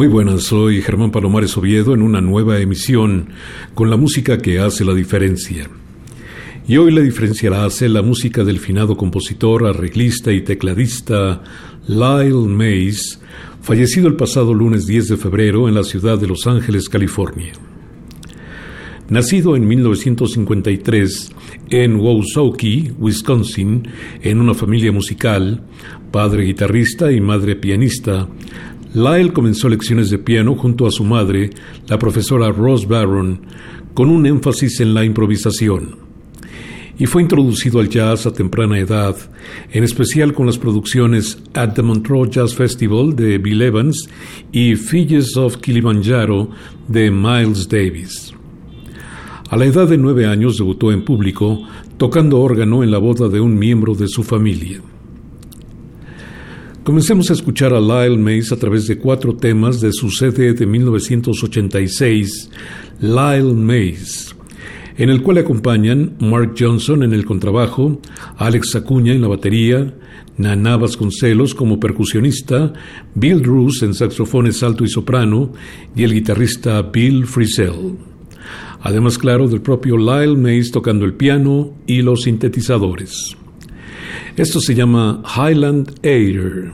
Muy buenas, soy Germán Palomares Oviedo en una nueva emisión con la música que hace la diferencia. Y hoy la diferencia la hace la música del finado compositor, arreglista y tecladista Lyle Mays, fallecido el pasado lunes 10 de febrero en la ciudad de Los Ángeles, California. Nacido en 1953 en Wausaukee, Wisconsin, en una familia musical, padre guitarrista y madre pianista, Lyle comenzó lecciones de piano junto a su madre, la profesora Rose Barron, con un énfasis en la improvisación. Y fue introducido al jazz a temprana edad, en especial con las producciones At the Montreux Jazz Festival de Bill Evans y Figures of Kilimanjaro de Miles Davis. A la edad de nueve años debutó en público tocando órgano en la boda de un miembro de su familia. Comencemos a escuchar a Lyle Mays a través de cuatro temas de su CD de 1986, Lyle Mays, en el cual acompañan Mark Johnson en el contrabajo, Alex Acuña en la batería, Nana Vasconcelos como percusionista, Bill Drews en saxofones alto y soprano y el guitarrista Bill Frisell. Además, claro, del propio Lyle Mays tocando el piano y los sintetizadores. Esto se llama Highland Air.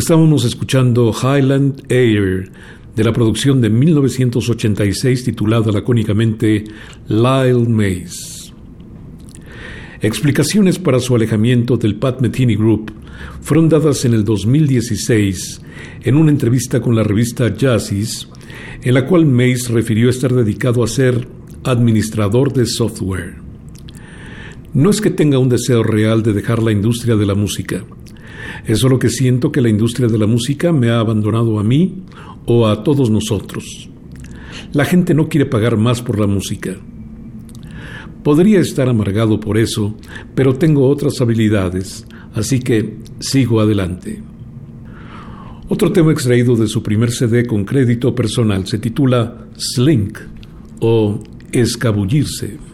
Estábamos escuchando Highland Air de la producción de 1986 titulada lacónicamente Lyle Mays. Explicaciones para su alejamiento del Pat Metheny Group fueron dadas en el 2016 en una entrevista con la revista Jazzis, en la cual Mays refirió estar dedicado a ser administrador de software. No es que tenga un deseo real de dejar la industria de la música, es solo que siento que la industria de la música me ha abandonado a mí o a todos nosotros. La gente no quiere pagar más por la música. Podría estar amargado por eso, pero tengo otras habilidades, así que sigo adelante. Otro tema extraído de su primer CD con crédito personal se titula Slink o Escabullirse.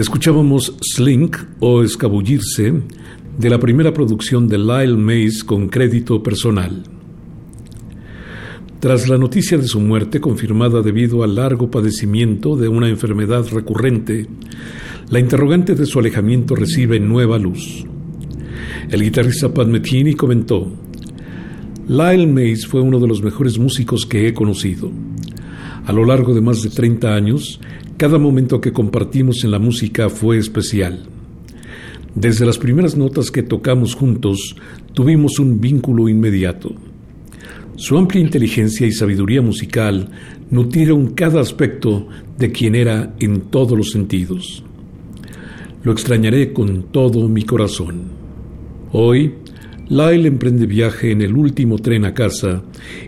Escuchábamos Slink o Escabullirse de la primera producción de Lyle Mays con crédito personal. Tras la noticia de su muerte confirmada debido al largo padecimiento de una enfermedad recurrente, la interrogante de su alejamiento recibe nueva luz. El guitarrista Pat Metheny comentó, Lyle Mays fue uno de los mejores músicos que he conocido. A lo largo de más de 30 años, cada momento que compartimos en la música fue especial. Desde las primeras notas que tocamos juntos, tuvimos un vínculo inmediato. Su amplia inteligencia y sabiduría musical nutrieron cada aspecto de quien era en todos los sentidos. Lo extrañaré con todo mi corazón. Hoy, Lyle emprende viaje en el último tren a casa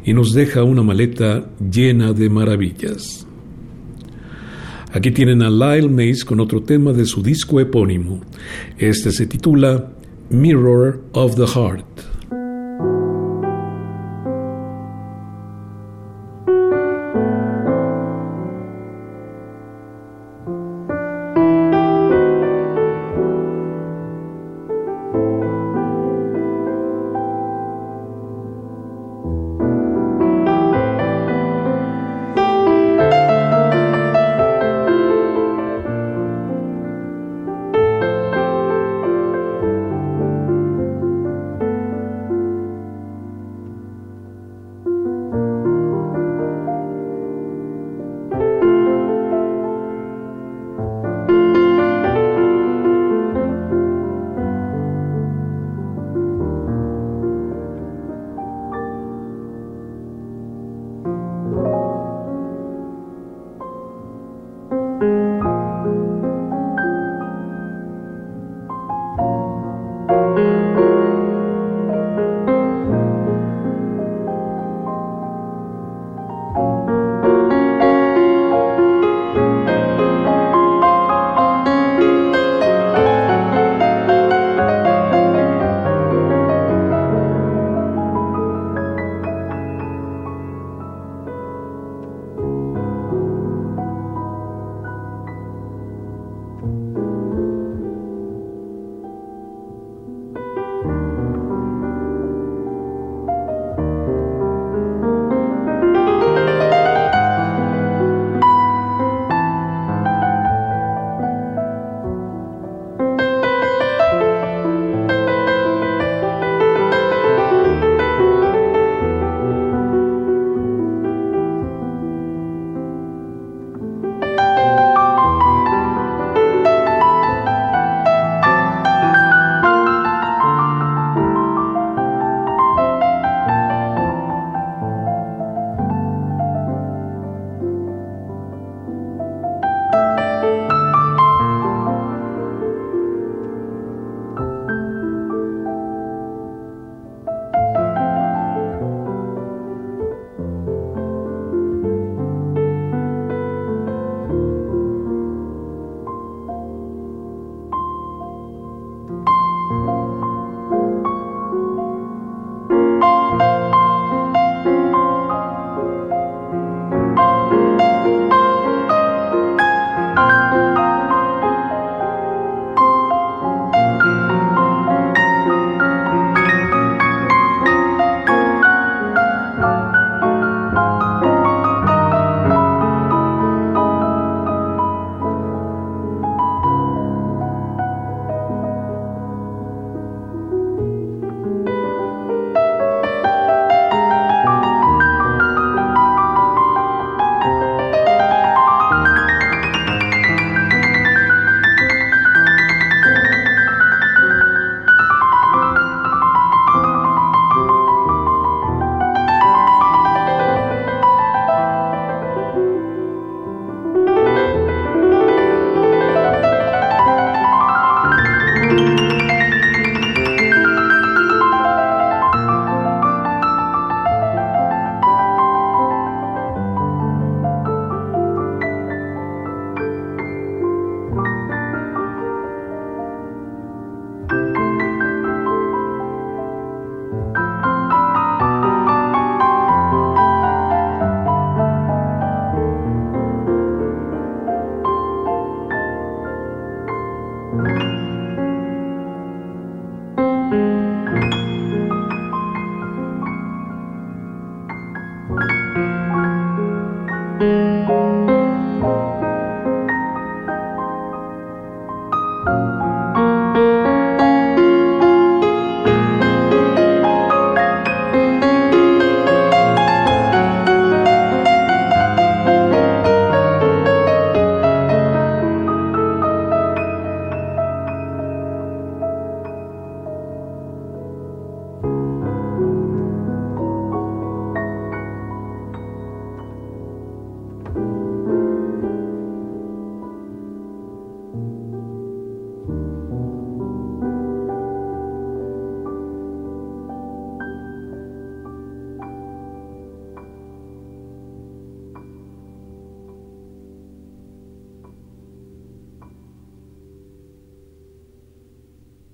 y nos deja una maleta llena de maravillas. Aquí tienen a Lyle Mays con otro tema de su disco epónimo. Este se titula Mirror of the Heart.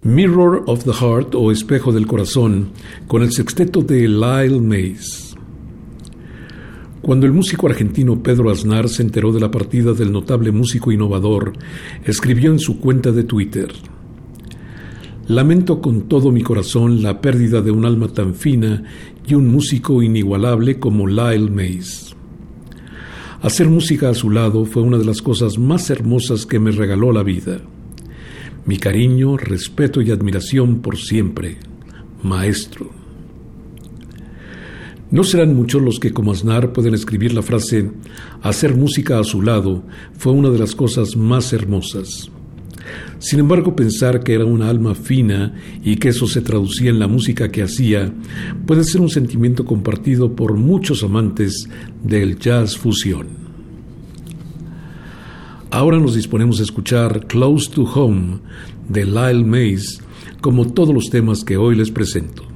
Mirror of the Heart o Espejo del Corazón con el sexteto de Lyle Mays. Cuando el músico argentino Pedro Aznar se enteró de la partida del notable músico innovador, escribió en su cuenta de Twitter, Lamento con todo mi corazón la pérdida de un alma tan fina y un músico inigualable como Lyle Mays. Hacer música a su lado fue una de las cosas más hermosas que me regaló la vida. Mi cariño, respeto y admiración por siempre, maestro. No serán muchos los que como Aznar pueden escribir la frase hacer música a su lado fue una de las cosas más hermosas. Sin embargo, pensar que era una alma fina y que eso se traducía en la música que hacía puede ser un sentimiento compartido por muchos amantes del jazz fusión. Ahora nos disponemos a escuchar Close to Home de Lyle Mays, como todos los temas que hoy les presento.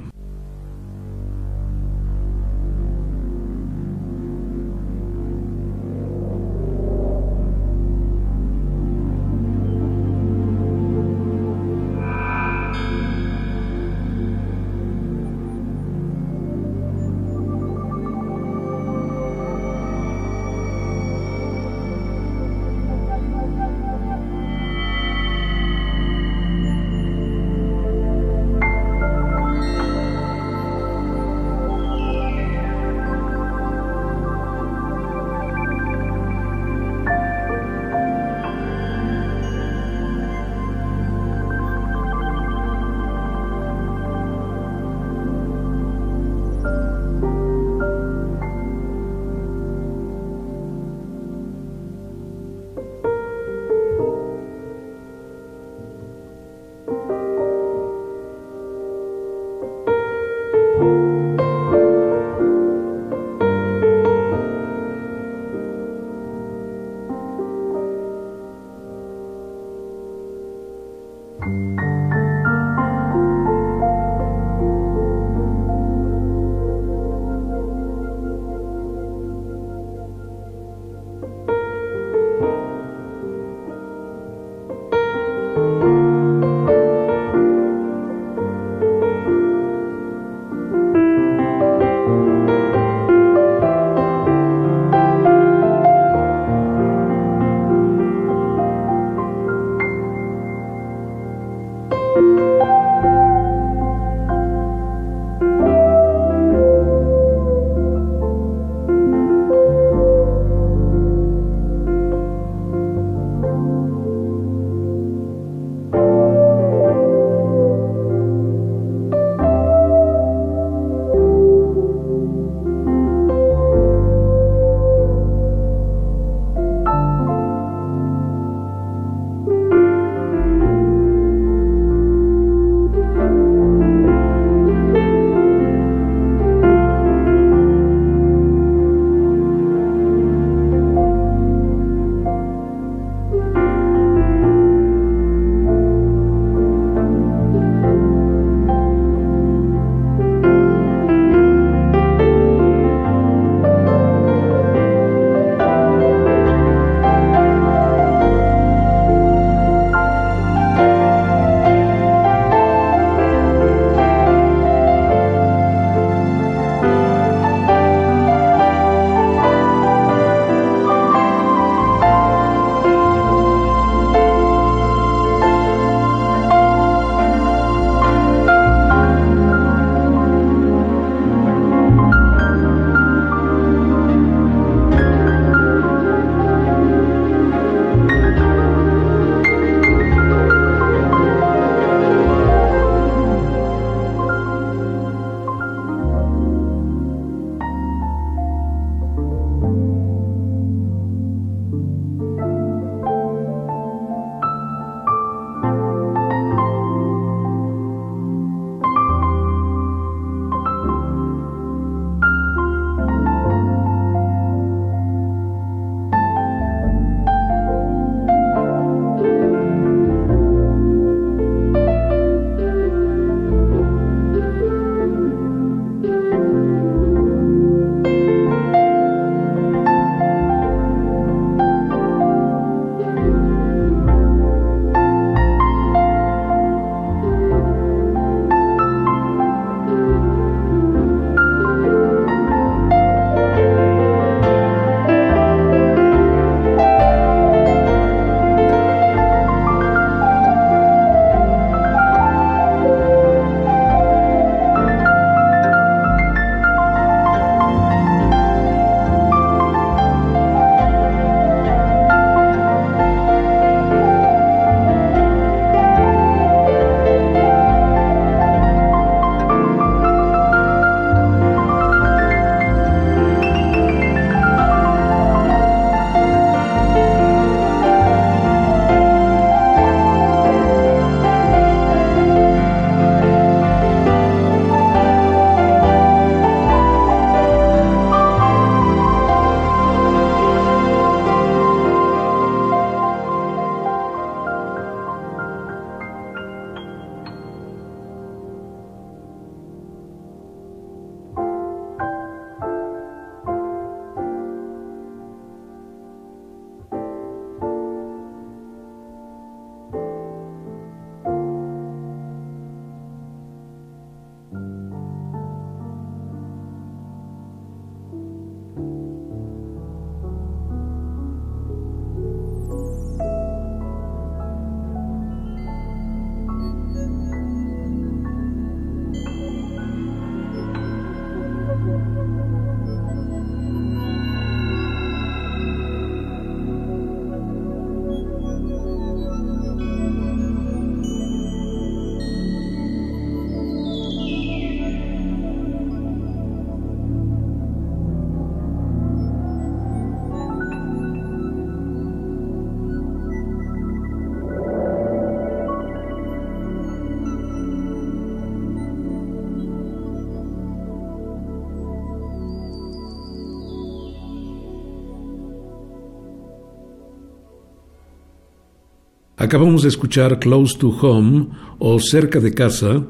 Acabamos de escuchar Close to Home o Cerca de Casa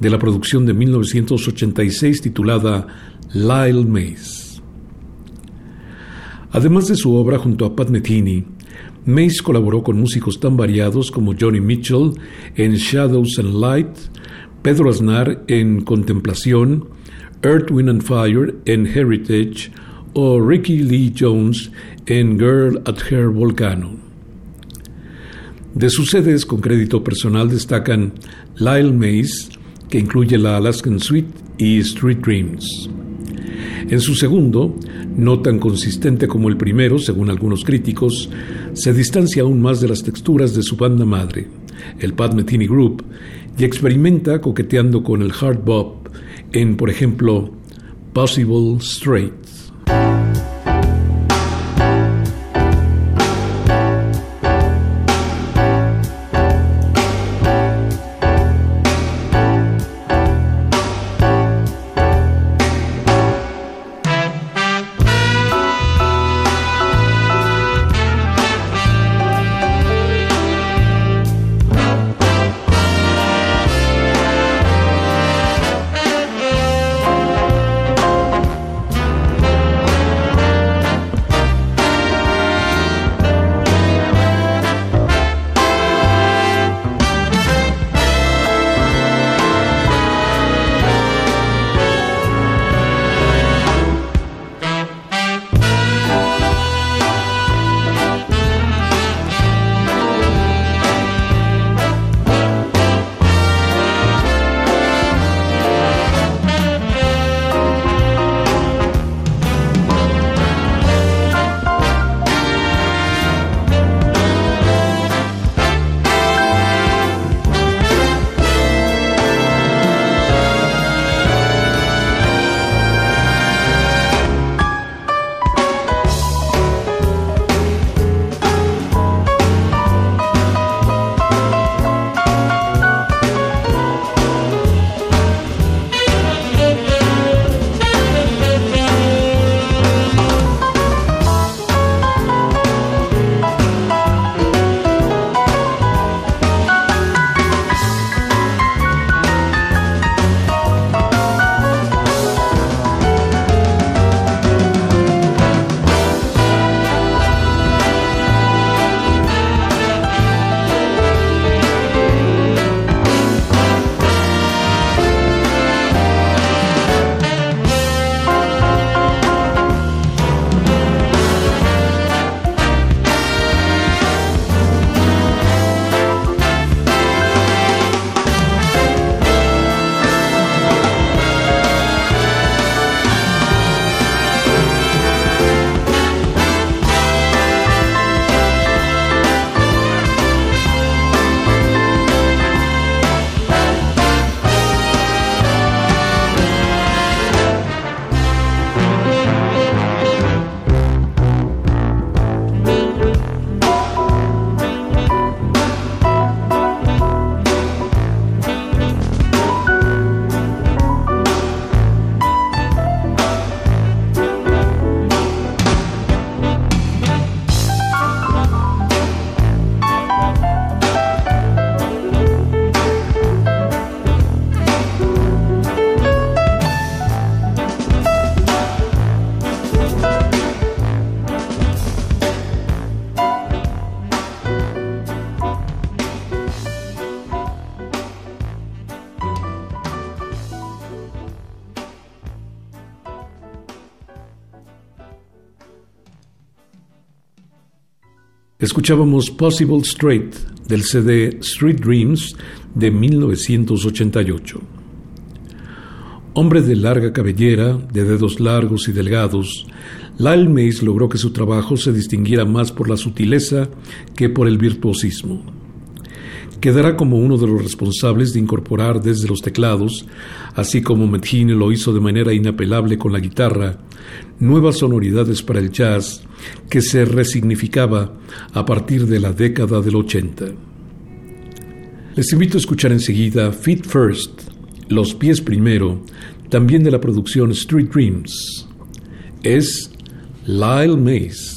de la producción de 1986 titulada Lyle Mays. Además de su obra junto a Pat Metheny, Mays colaboró con músicos tan variados como Johnny Mitchell en Shadows and Light, Pedro Aznar en Contemplación, Earth, Wind and Fire en Heritage o Ricky Lee Jones en Girl at Her Volcano. De sus sedes con crédito personal destacan Lyle Mays, que incluye la Alaskan Suite y Street Dreams. En su segundo, no tan consistente como el primero, según algunos críticos, se distancia aún más de las texturas de su banda madre, el Pat Metheny Group, y experimenta coqueteando con el hard bop en, por ejemplo, Possible Straight. Escuchábamos Possible Straight del CD Street Dreams de 1988. Hombre de larga cabellera, de dedos largos y delgados, Lyle Mays logró que su trabajo se distinguiera más por la sutileza que por el virtuosismo. Quedará como uno de los responsables de incorporar desde los teclados, así como Metheny lo hizo de manera inapelable con la guitarra, nuevas sonoridades para el jazz que se resignificaba a partir de la década del 80. Les invito a escuchar enseguida Feet First, Los Pies Primero, también de la producción Street Dreams. Es Lyle Mays.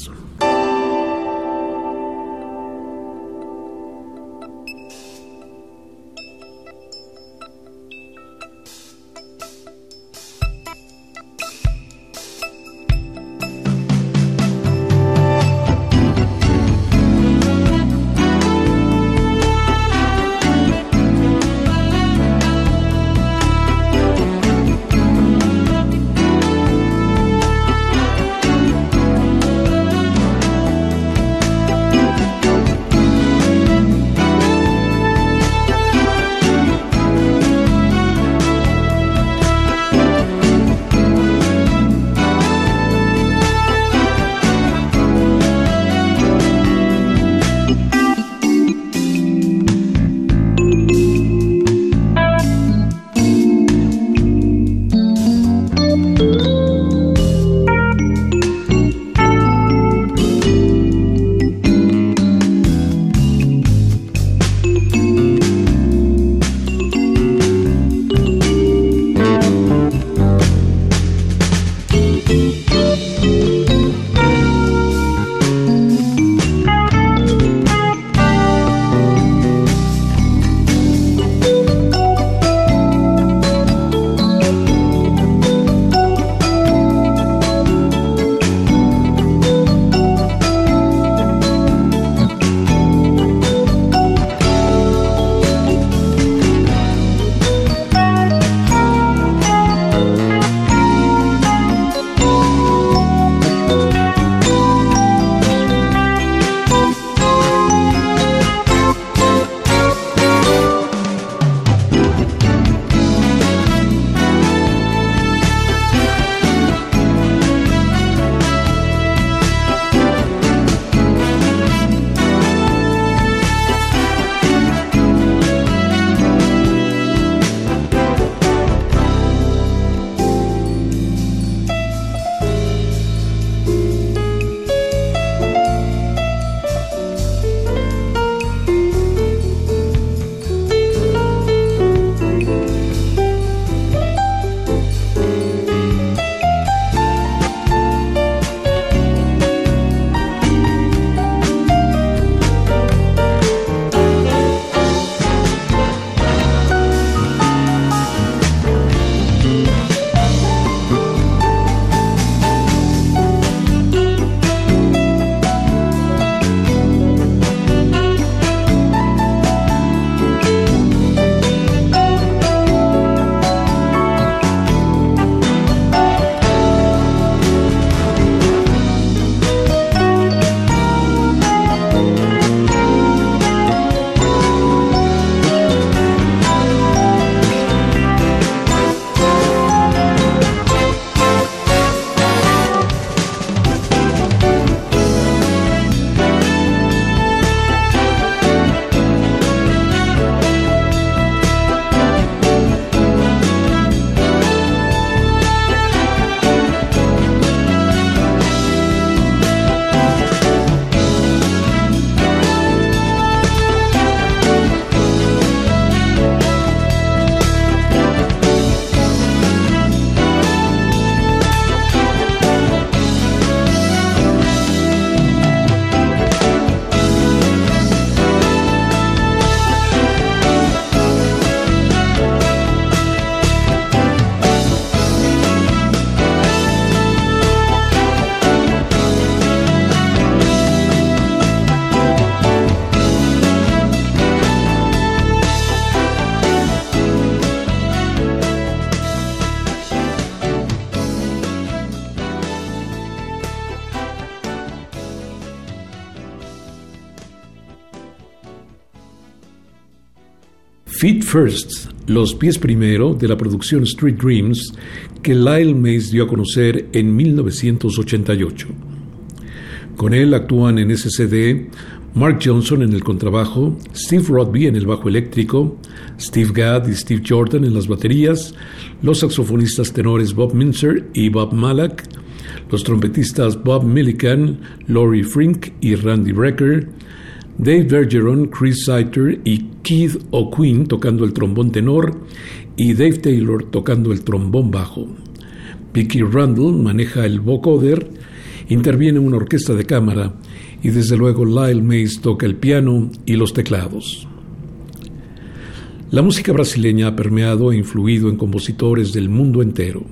Feet First, Los Pies Primero, de la producción Street Dreams, que Lyle Mays dio a conocer en 1988. Con él actúan en ese Mark Johnson en el contrabajo, Steve Rodby en el bajo eléctrico, Steve Gadd y Steve Jordan en las baterías, los saxofonistas tenores Bob Minzer y Bob Malak, los trompetistas Bob Millican, Laurie Frink y Randy Brecker, Dave Bergeron, Chris Saiter y Keith O'Quinn tocando el trombón tenor y Dave Taylor tocando el trombón bajo. Vicky Randall maneja el vocoder, interviene una orquesta de cámara y desde luego Lyle Mays toca el piano y los teclados. La música brasileña ha permeado e influido en compositores del mundo entero.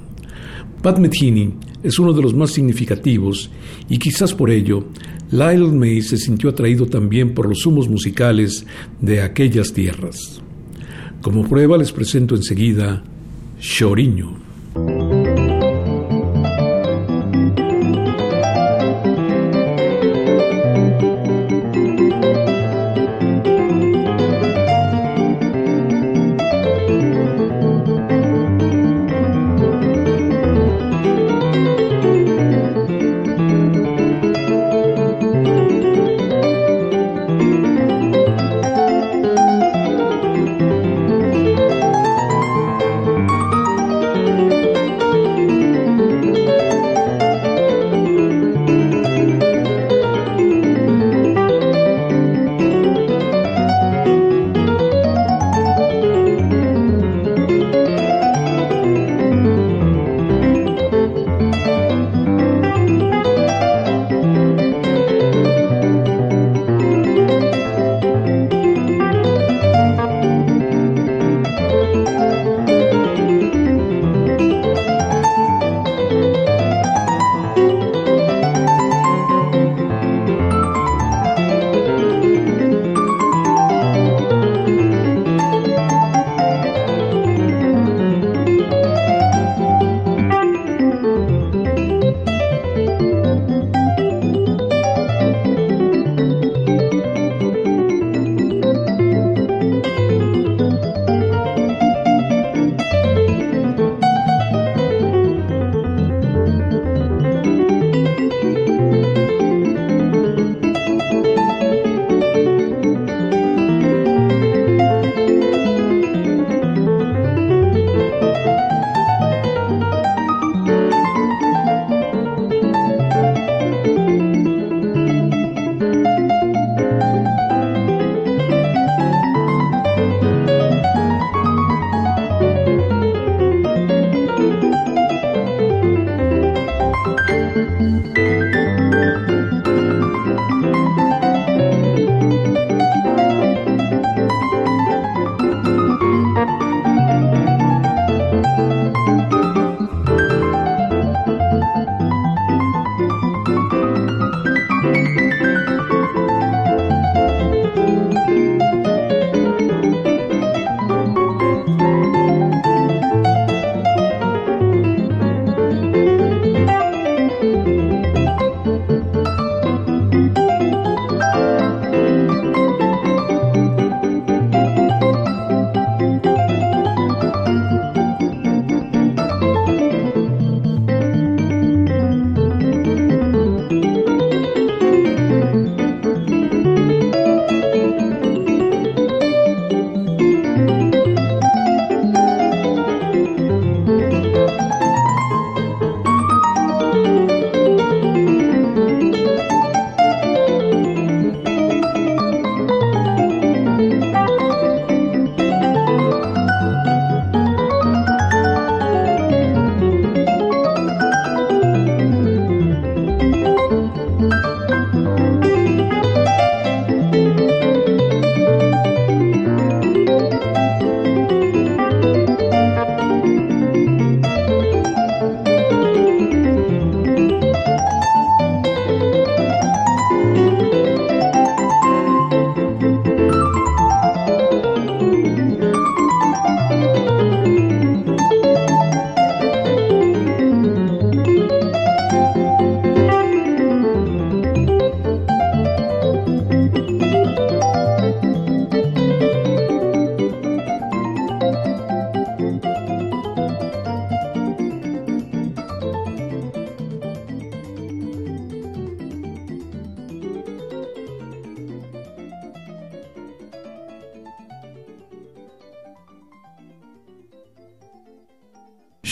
Pat Metheny es uno de los más significativos y quizás por ello Lyle May se sintió atraído también por los humos musicales de aquellas tierras. Como prueba les presento enseguida Choriño.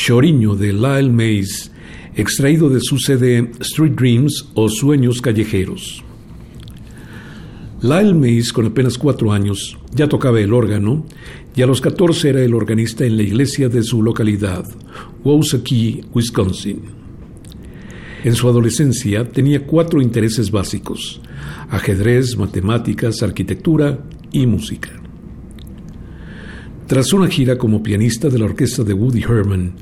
Choriño de Lyle Mays, extraído de su CD Street Dreams o Sueños Callejeros. Lyle Mays, con apenas cuatro años, ya tocaba el órgano y a los catorce era el organista en la iglesia de su localidad, Wausaki, Wisconsin. En su adolescencia tenía cuatro intereses básicos, ajedrez, matemáticas, arquitectura y música. Tras una gira como pianista de la orquesta de Woody Herman,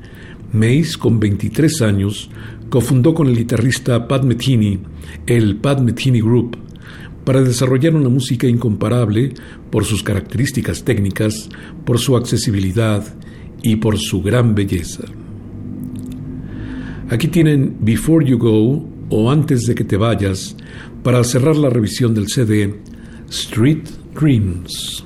Mace, con 23 años, cofundó con el guitarrista Pat Metheny el Pat Metheny Group para desarrollar una música incomparable por sus características técnicas, por su accesibilidad y por su gran belleza. Aquí tienen Before You Go o Antes de que te vayas para cerrar la revisión del CD Street Dreams.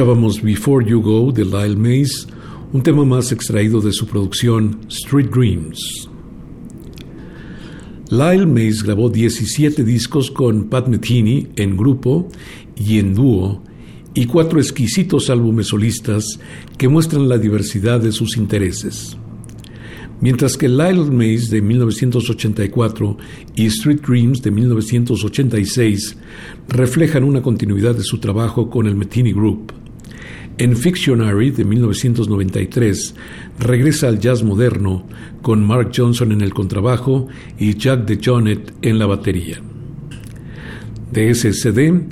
Before You Go de Lyle Mays, un tema más extraído de su producción Street Dreams. Lyle Mays grabó 17 discos con Pat Metheny en grupo y en dúo y cuatro exquisitos álbumes solistas que muestran la diversidad de sus intereses. Mientras que Lyle Mays de 1984 y Street Dreams de 1986 reflejan una continuidad de su trabajo con el Metheny Group. En Fictionary de 1993 regresa al jazz moderno con Mark Johnson en el contrabajo y Jack DeJohnette en la batería. De ese CD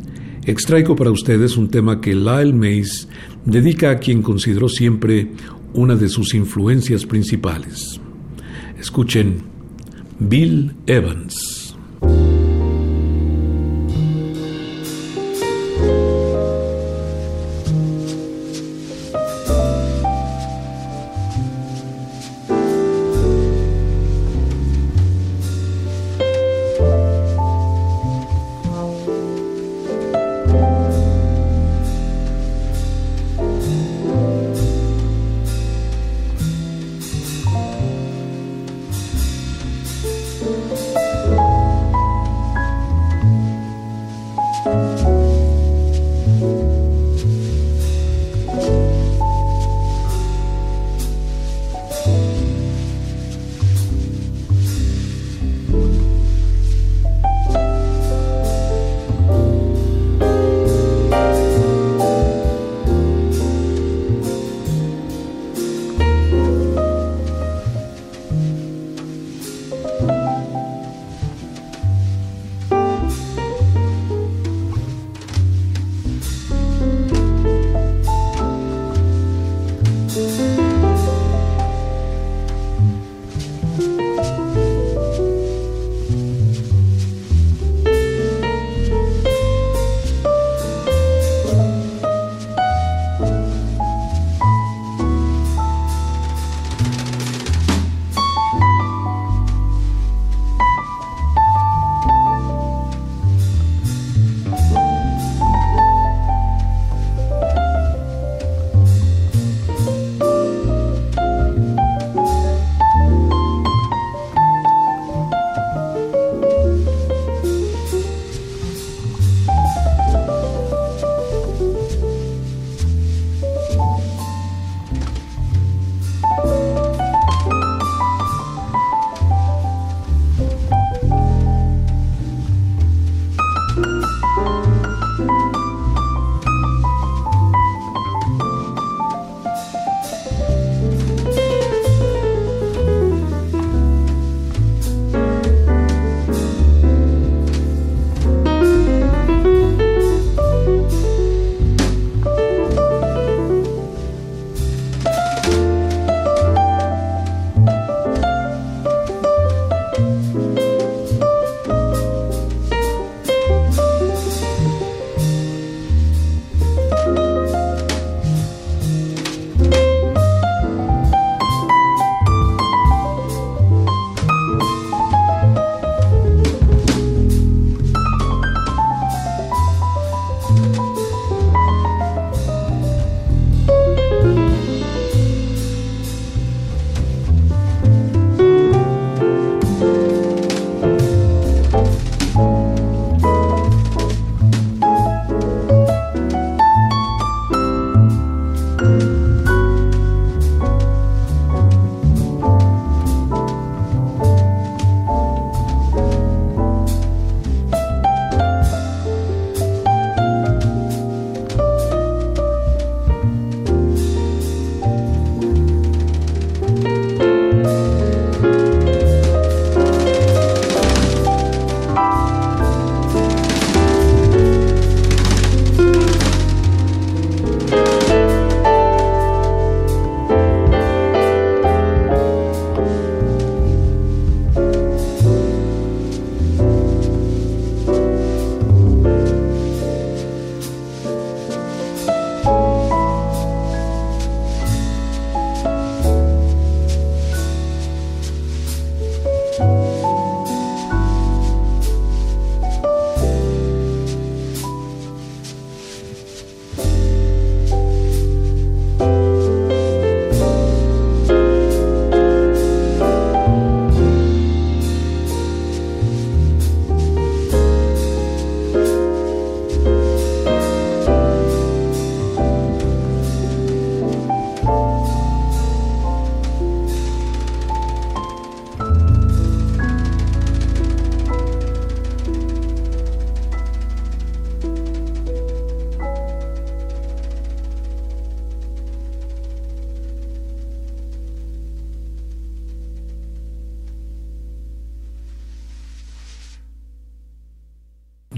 extraigo para ustedes un tema que Lyle Mays dedica a quien consideró siempre una de sus influencias principales. Escuchen Bill Evans.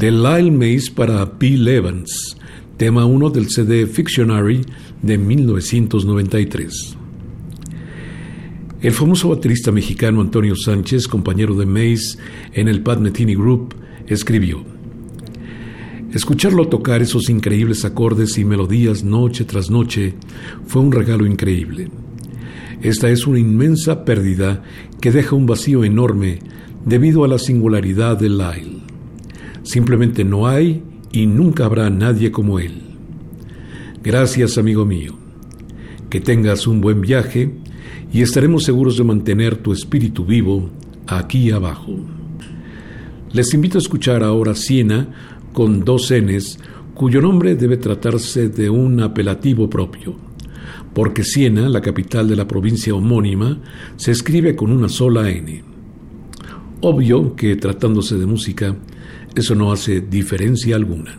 De Lyle Mays para Bill Evans, tema 1 del CD Fictionary de 1993. El famoso baterista mexicano Antonio Sánchez, compañero de Mays en el Pat Metheny Group, escribió: Escucharlo tocar esos increíbles acordes y melodías noche tras noche fue un regalo increíble. Esta es una inmensa pérdida que deja un vacío enorme debido a la singularidad de Lyle. Simplemente no hay y nunca habrá nadie como él. Gracias, amigo mío. Que tengas un buen viaje y estaremos seguros de mantener tu espíritu vivo aquí abajo. Les invito a escuchar ahora Siena con dos Ns, cuyo nombre debe tratarse de un apelativo propio, porque Siena, la capital de la provincia homónima, se escribe con una sola N. Obvio que tratándose de música, eso no hace diferencia alguna.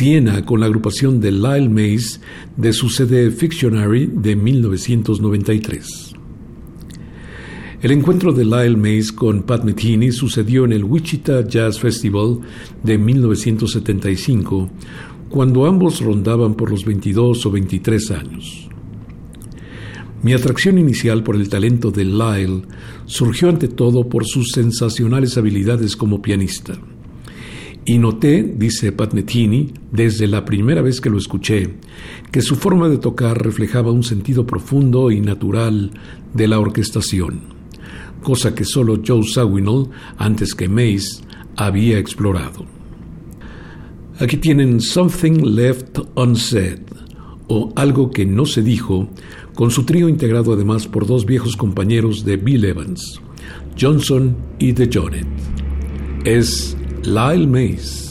Siena con la agrupación de Lyle Mays de su CD Fictionary de 1993. El encuentro de Lyle Mays con Pat Metheny sucedió en el Wichita Jazz Festival de 1975, cuando ambos rondaban por los 22 o 23 años. Mi atracción inicial por el talento de Lyle surgió ante todo por sus sensacionales habilidades como pianista. Y noté, dice Pat Metheny, desde la primera vez que lo escuché, que su forma de tocar reflejaba un sentido profundo y natural de la orquestación, cosa que solo Joe Zawinul, antes que Mace, había explorado. Aquí tienen Something Left Unsaid, o Algo que no se dijo, con su trío integrado además por dos viejos compañeros de Bill Evans, Johnson y The Jonet. Es Lyle Mays.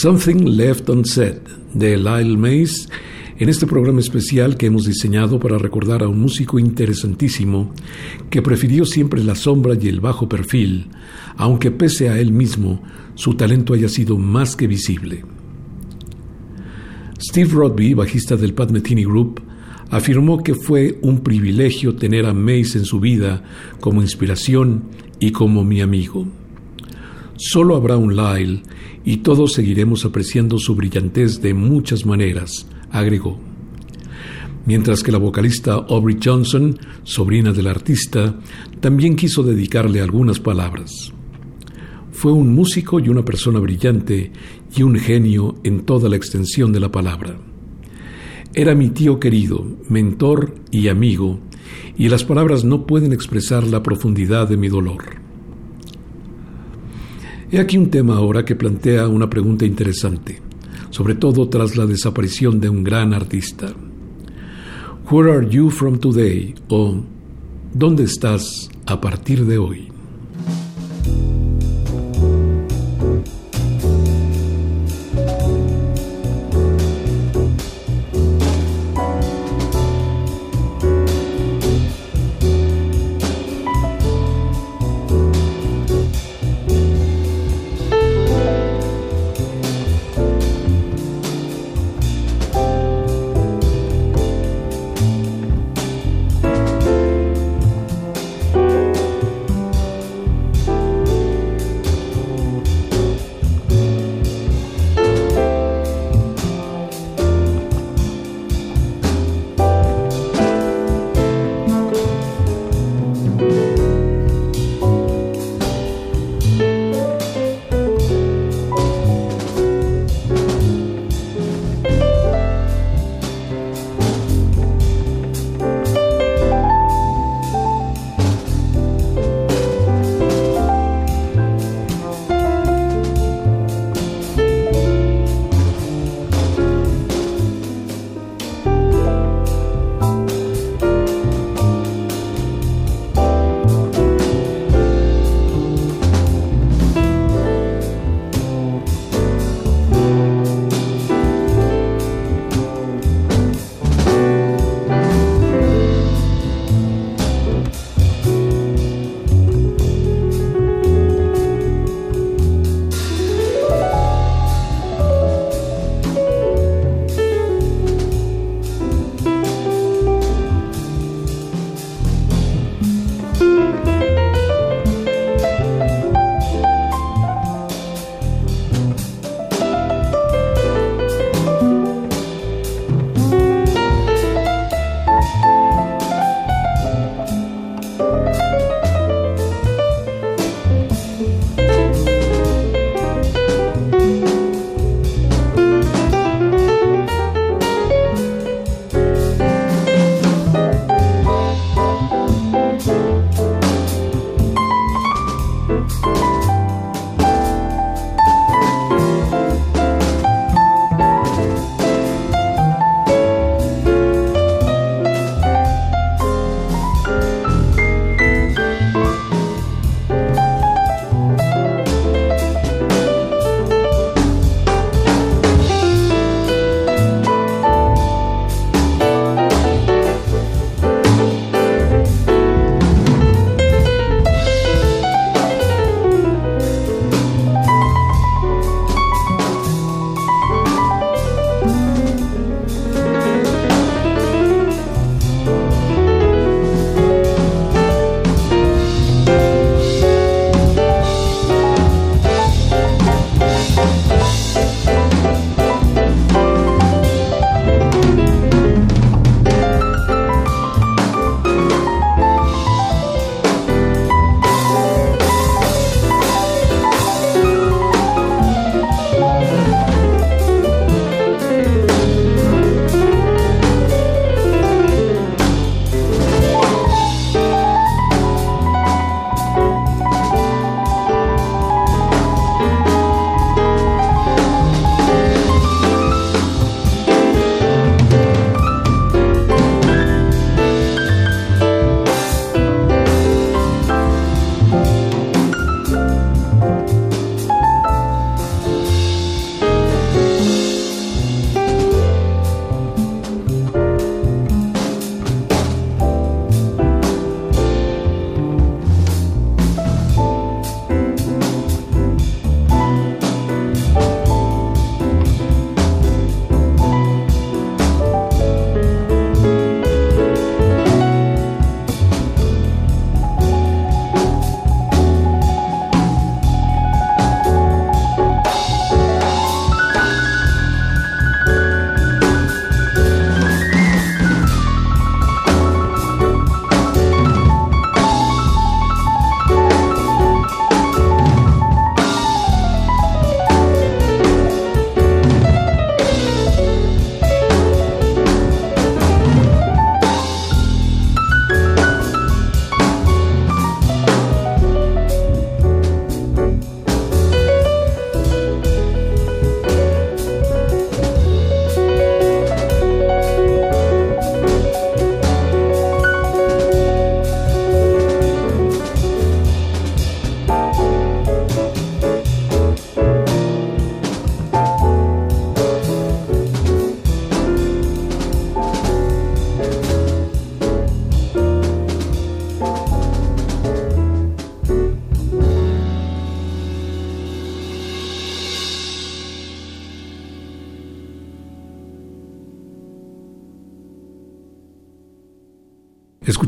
Something Left Unsaid de Lyle Mays en este programa especial que hemos diseñado para recordar a un músico interesantísimo que prefirió siempre la sombra y el bajo perfil, aunque pese a él mismo su talento haya sido más que visible. Steve Rodby, bajista del Pat Metheny Group, afirmó que fue un privilegio tener a Mays en su vida como inspiración y como mi amigo. Solo habrá un Lyle y todos seguiremos apreciando su brillantez de muchas maneras, agregó. Mientras que la vocalista Aubrey Johnson, sobrina del artista, también quiso dedicarle algunas palabras. Fue un músico y una persona brillante y un genio en toda la extensión de la palabra. Era mi tío querido, mentor y amigo, y las palabras no pueden expresar la profundidad de mi dolor. He aquí un tema ahora que plantea una pregunta interesante, sobre todo tras la desaparición de un gran artista. Where are you from today? o ¿Dónde estás a partir de hoy?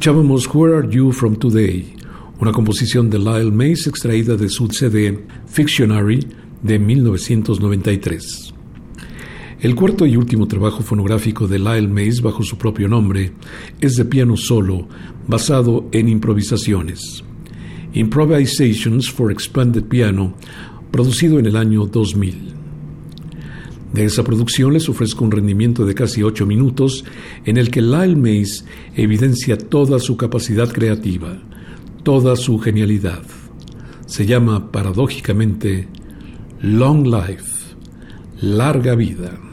Escuchábamos Where Are You From Today, una composición de Lyle Mays extraída de su CD Fictionary de 1993. El cuarto y último trabajo fonográfico de Lyle Mays bajo su propio nombre es de piano solo, basado en improvisaciones. Improvisations for Expanded Piano, producido en el año 2000. De esa producción les ofrezco un rendimiento de casi ocho minutos en el que Lyle Mays evidencia toda su capacidad creativa, toda su genialidad. Se llama paradójicamente Long Life, larga vida.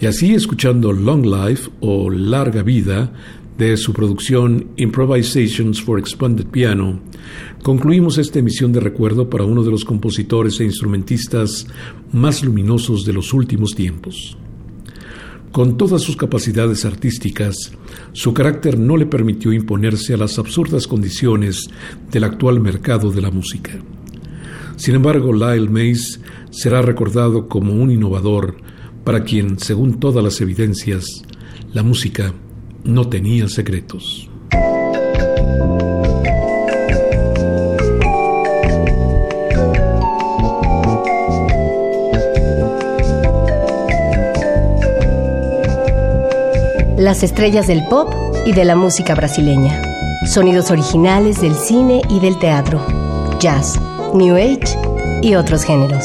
Y así escuchando Long Life o Larga Vida de su producción Improvisations for Expanded Piano, concluimos esta emisión de recuerdo para uno de los compositores e instrumentistas más luminosos de los últimos tiempos. Con todas sus capacidades artísticas, su carácter no le permitió imponerse a las absurdas condiciones del actual mercado de la música. Sin embargo, Lyle Mays será recordado como un innovador para quien, según todas las evidencias, la música no tenía secretos. Las estrellas del pop y de la música brasileña. Sonidos originales del cine y del teatro. Jazz, New Age y otros géneros.